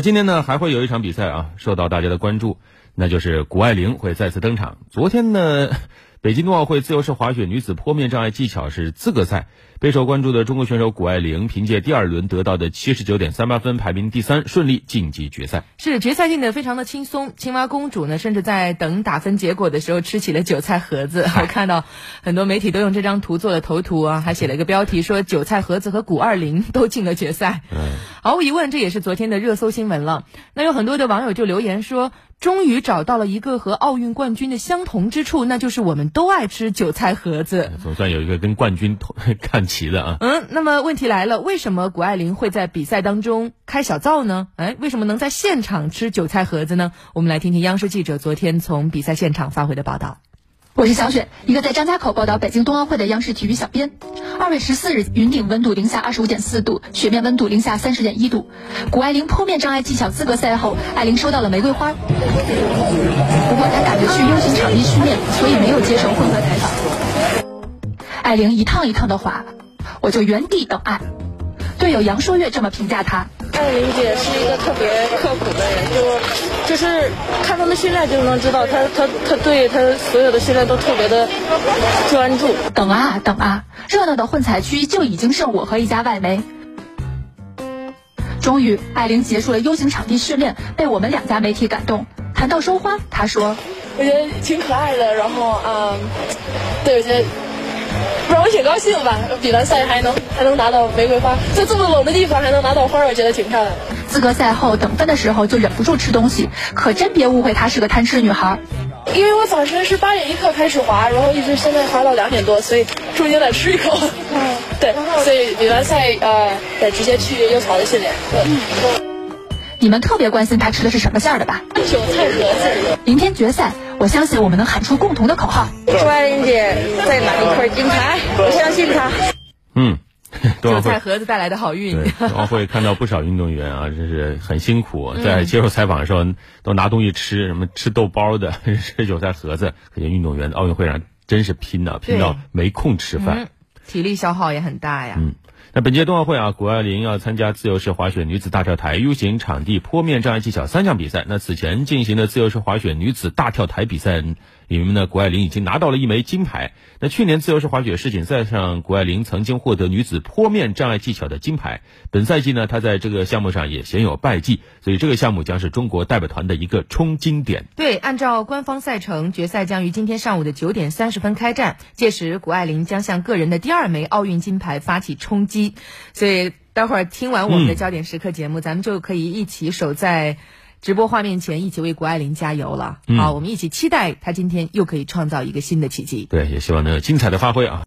今天呢，还会有一场比赛啊，受到大家的关注，那就是谷爱凌会再次登场。昨天呢，北京冬奥会自由式滑雪女子坡面障碍技巧是资格赛，备受关注的中国选手谷爱凌凭借第二轮得到的七十九点三八分，排名第三，顺利晋级决赛。是决赛进的非常的轻松，青蛙公主呢，甚至在等打分结果的时候吃起了韭菜盒子。我看到很多媒体都用这张图做了头图啊，还写了一个标题说韭菜盒子和谷爱凌都进了决赛。嗯。毫无疑问，这也是昨天的热搜新闻了。那有很多的网友就留言说，终于找到了一个和奥运冠军的相同之处，那就是我们都爱吃韭菜盒子。总算有一个跟冠军 看齐的啊。嗯，那么问题来了，为什么谷爱凌会在比赛当中开小灶呢？哎，为什么能在现场吃韭菜盒子呢？我们来听听央视记者昨天从比赛现场发回的报道。我是小雪，一个在张家口报道北京冬奥会的央视体育小编。二月十四日，云顶温度零下二十五点四度，雪面温度零下三十点一度。谷爱凌坡面障碍技巧资格赛后，艾琳收到了玫瑰花，不过她赶着去 U 型场地训练，所以没有接受混合采访。艾琳一趟一趟的滑，我就原地等爱。队友杨硕月这么评价她：艾琳姐是一个特别刻苦的人，就。就是看他们训练就能知道，他他他对他所有的训练都特别的专注。等啊等啊，热闹的混采区就已经剩我和一家外媒。终于，艾琳结束了 U 型场地训练，被我们两家媒体感动。谈到收花，她说：“我觉得挺可爱的，然后嗯，对，我觉得。”不是我挺高兴吧？比完赛还能还能拿到玫瑰花，在这么冷的地方还能拿到花，我觉得挺漂亮的。资格赛后等分的时候就忍不住吃东西，可真别误会她是个贪吃女孩。因为我早晨是八点一刻开始滑，然后一直现在滑到两点多，所以中间得吃一口。嗯，对，所以比完赛呃得直接去优草的训练。对。你们特别关心她吃的是什么馅儿的吧？韭菜盒子。明天决赛。我相信我们能喊出共同的口号。朱爱玲姐再拿一块金牌，我相信她。嗯，韭菜盒子带来的好运。冬奥会看到不少运动员啊，真是很辛苦，在接受采访的时候都拿东西吃，什么吃豆包的，吃韭菜盒子。可见运动员奥运会上真是拼呐，拼到没空吃饭，体力消耗也很大呀。嗯。那本届冬奥会啊，谷爱凌要参加自由式滑雪女子大跳台 U 型场地坡面障碍技巧三项比赛。那此前进行的自由式滑雪女子大跳台比赛里面呢，谷爱凌已经拿到了一枚金牌。那去年自由式滑雪世锦赛上，谷爱凌曾经获得女子坡面障碍技巧的金牌。本赛季呢，她在这个项目上也鲜有败绩，所以这个项目将是中国代表团的一个冲金点。对，按照官方赛程，决赛将于今天上午的九点三十分开战，届时谷爱凌将向个人的第二枚奥运金牌发起冲击。所以，待会儿听完我们的焦点时刻节目，咱们就可以一起守在直播画面前，一起为谷爱凌加油了。好，我们一起期待她今天又可以创造一个新的奇迹。对，也希望能有精彩的发挥啊。